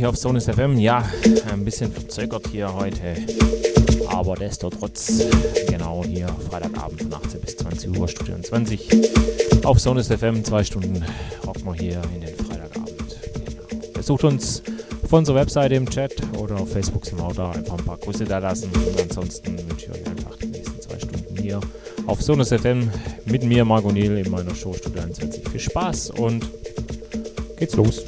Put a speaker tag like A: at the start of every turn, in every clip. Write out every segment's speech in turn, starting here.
A: 20 auf Sonus FM. Ja, ein bisschen verzögert hier heute, aber destotrotz genau hier Freitagabend von 18 bis 20 Uhr Studio 20 auf Sonus FM. Zwei Stunden rocken wir hier in den Freitagabend. Genau. Besucht uns auf unserer Webseite im Chat oder auf Facebook sind wir auch da. Einfach ein paar Grüße da lassen. Und ansonsten wünsche ich euch einfach die nächsten zwei Stunden hier auf Sonus FM mit mir, Marco Niel, in meiner Show Studio 21. Viel Spaß und geht's los.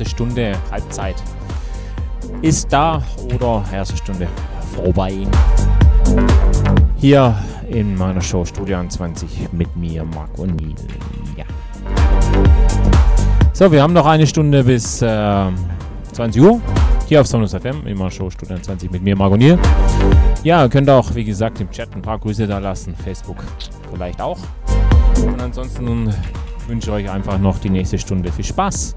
A: Erste Stunde, Halbzeit ist da oder erste Stunde vorbei. Hier in meiner Show Studio 20 mit mir, Marc Neil. Ja. So, wir haben noch eine Stunde bis äh, 20 Uhr. Hier auf Sonus FM, immer Show Studio 20 mit mir, Marc Neil. Ja, ihr könnt auch, wie gesagt, im Chat ein paar Grüße da lassen. Facebook vielleicht auch. Und ansonsten wünsche ich euch einfach noch die nächste Stunde viel Spaß.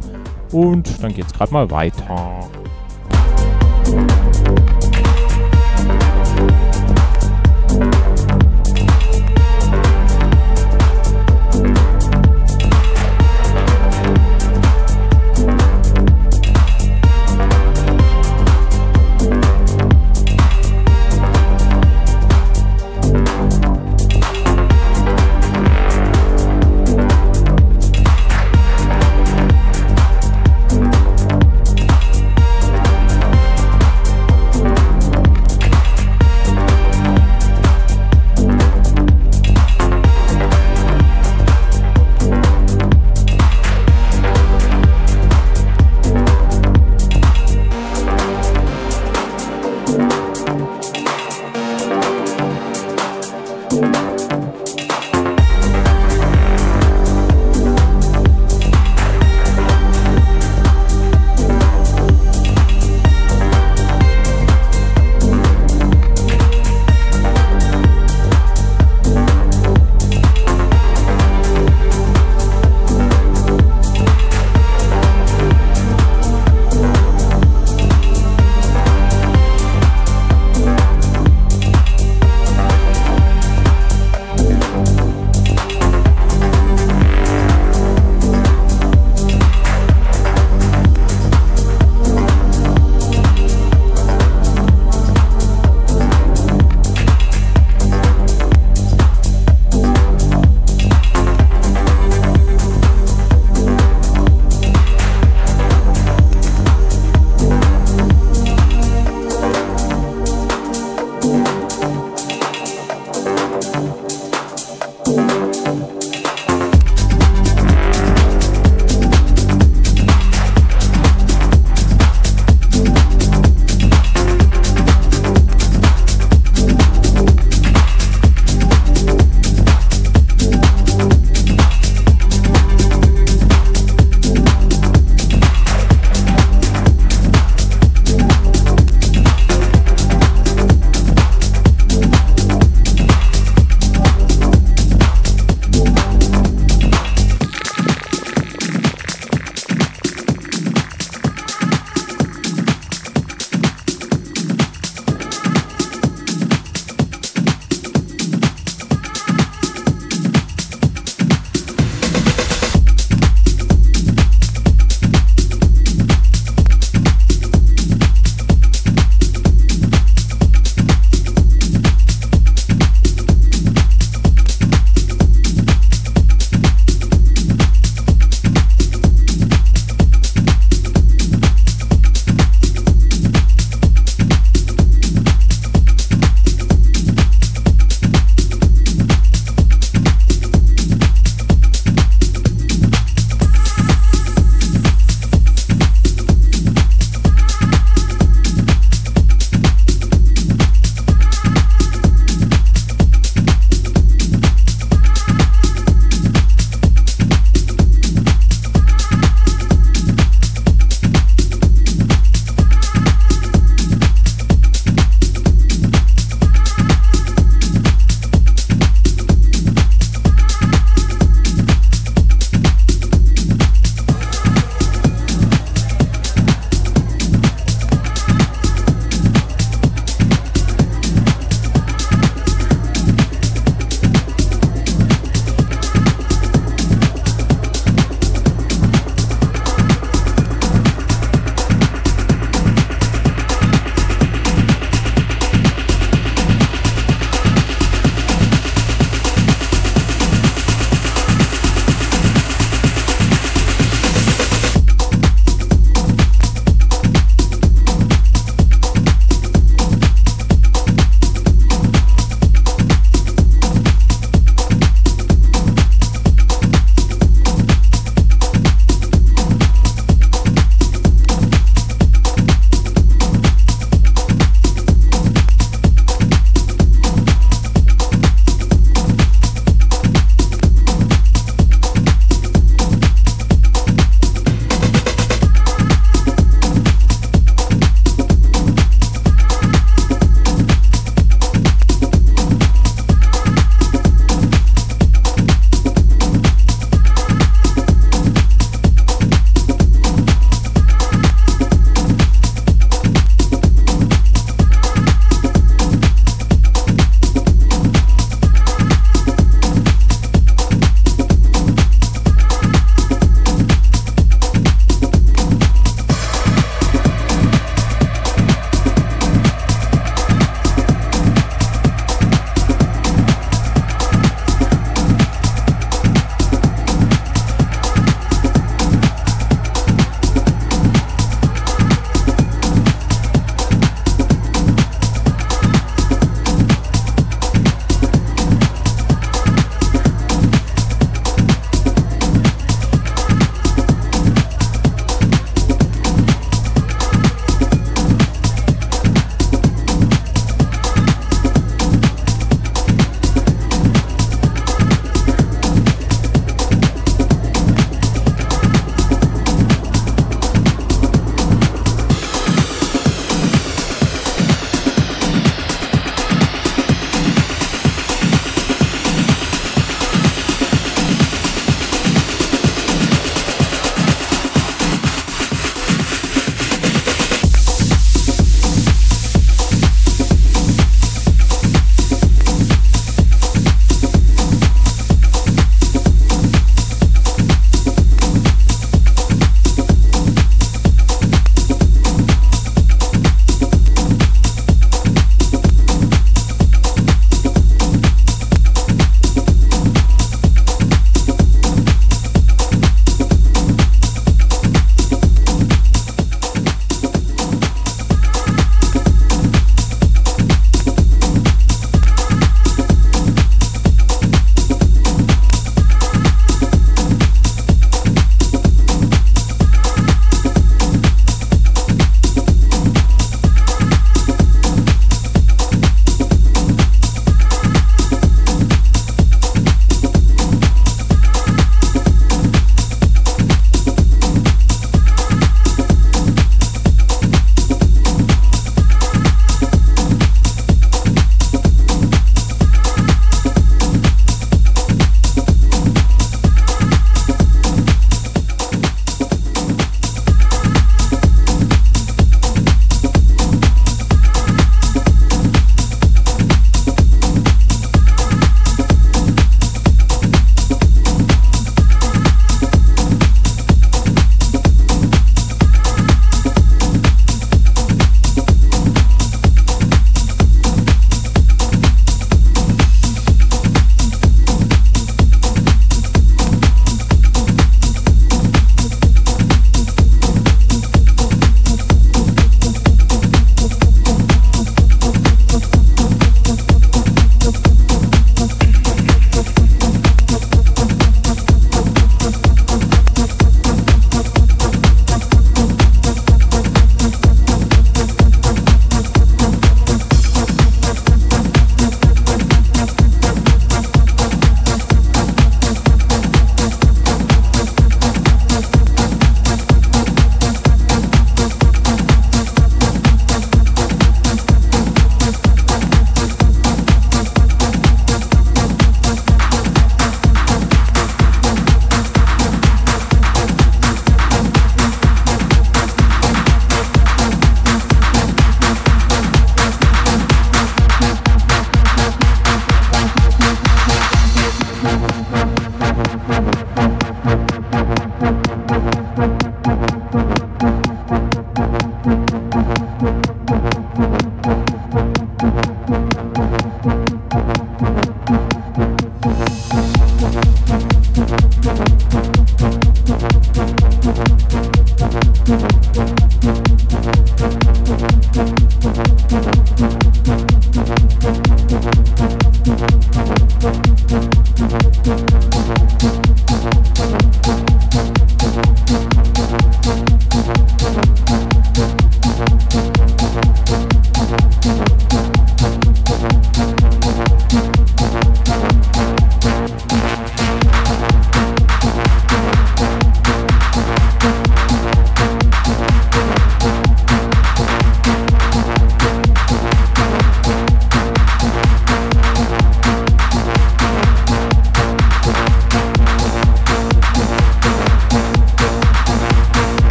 A: Und dann geht es gerade mal weiter.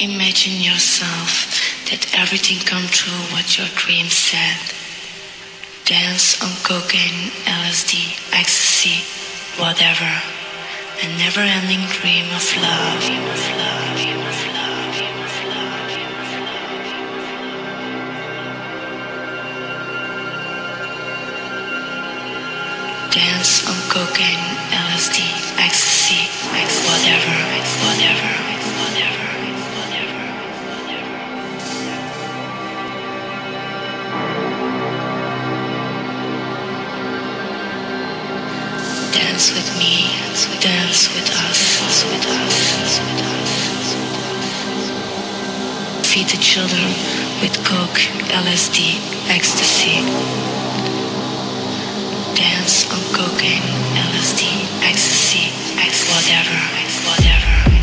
B: Imagine yourself that everything come true what your dream said. Dance on cocaine, LSD, ecstasy, whatever. A never-ending dream of love. Dream of love. Dance on cocaine, LSD, ecstasy, whatever, whatever. Dance with me, dance with us, with us, with us. Feed the children with coke, LSD, ecstasy. Dance on cocaine, LSD, ecstasy, whatever, whatever, whatever,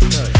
A: Nice.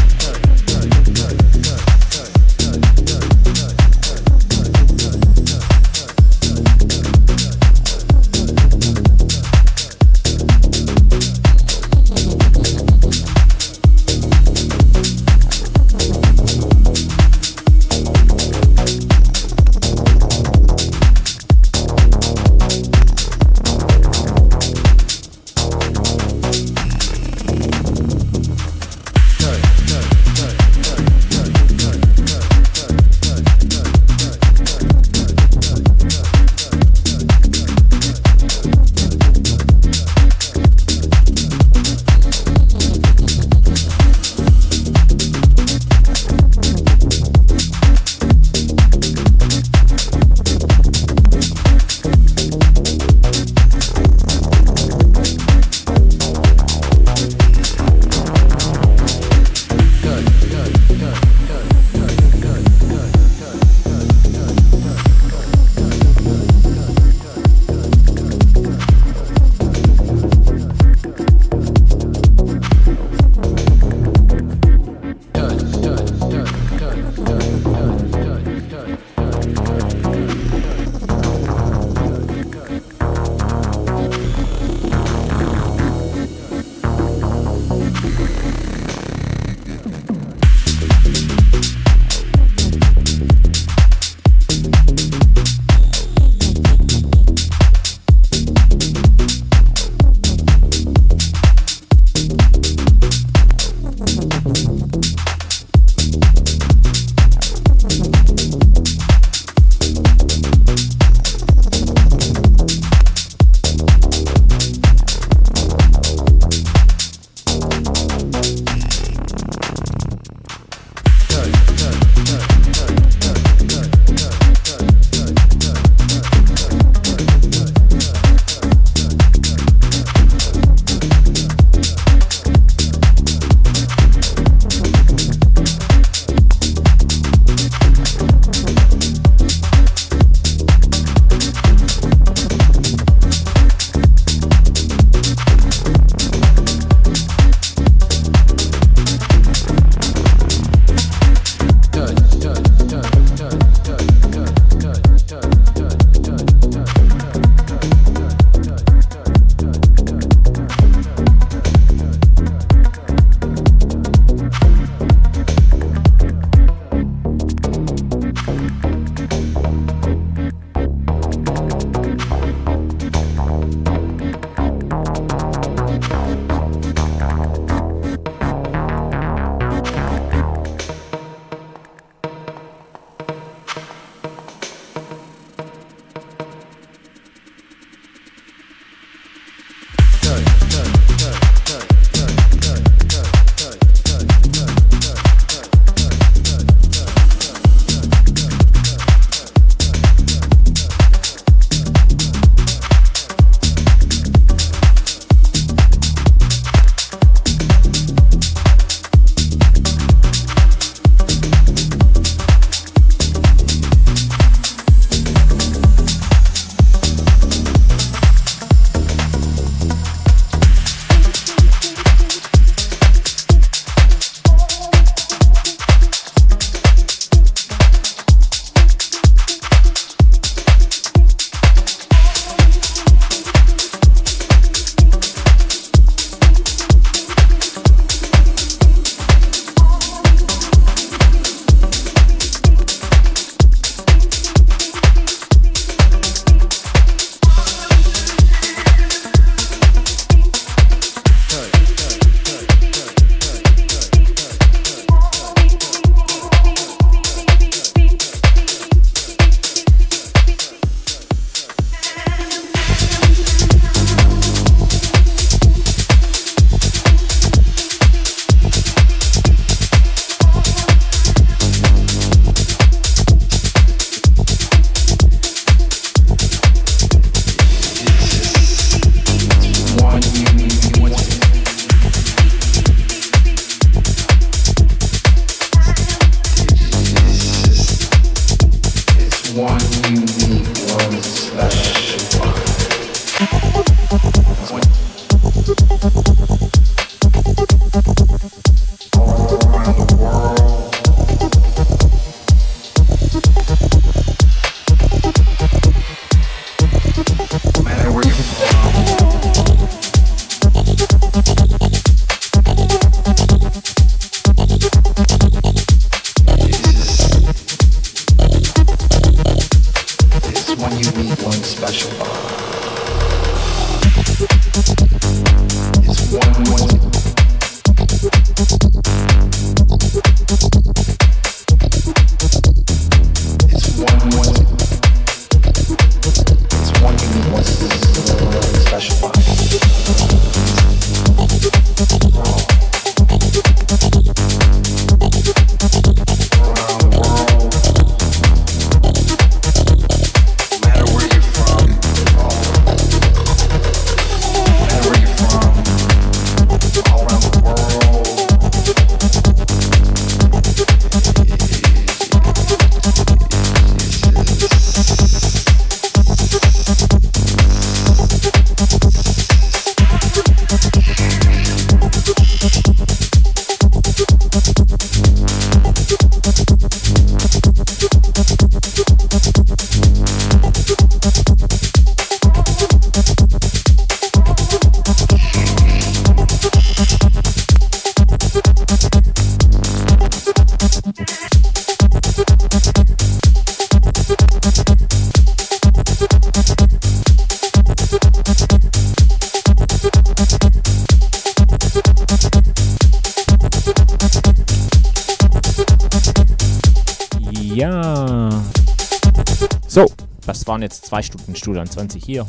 A: Studio 20 hier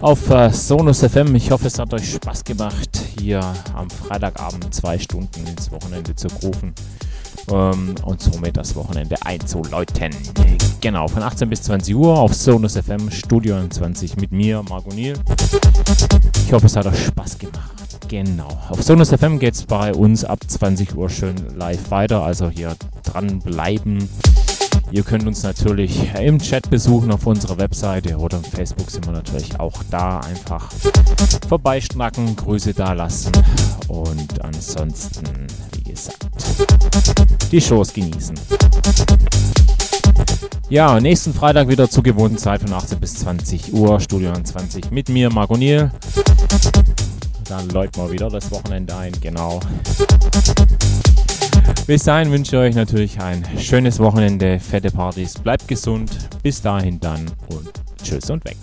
A: auf äh, Sonus FM. Ich hoffe, es hat euch Spaß gemacht, hier am Freitagabend zwei Stunden ins Wochenende zu rufen ähm, und somit das Wochenende einzuläuten. Genau, von 18 bis 20 Uhr auf Sonus FM Studio 20 mit mir, Marco Niel. Ich hoffe, es hat euch Spaß gemacht. Genau. Auf Sonus FM geht es bei uns ab 20 Uhr schön live weiter. Also hier dranbleiben. Ihr könnt uns natürlich im Chat besuchen auf unserer Webseite oder auf Facebook sind wir natürlich auch da. Einfach vorbeischnacken, Grüße da lassen und ansonsten, wie gesagt, die Shows genießen. Ja, nächsten Freitag wieder zur gewohnten Zeit von 18 bis 20 Uhr, Studio 20 mit mir, Marco Niel. Dann läuten wir wieder das Wochenende ein, genau. Bis dahin wünsche ich euch natürlich ein schönes Wochenende, fette Partys, bleibt gesund, bis dahin dann und tschüss und weg.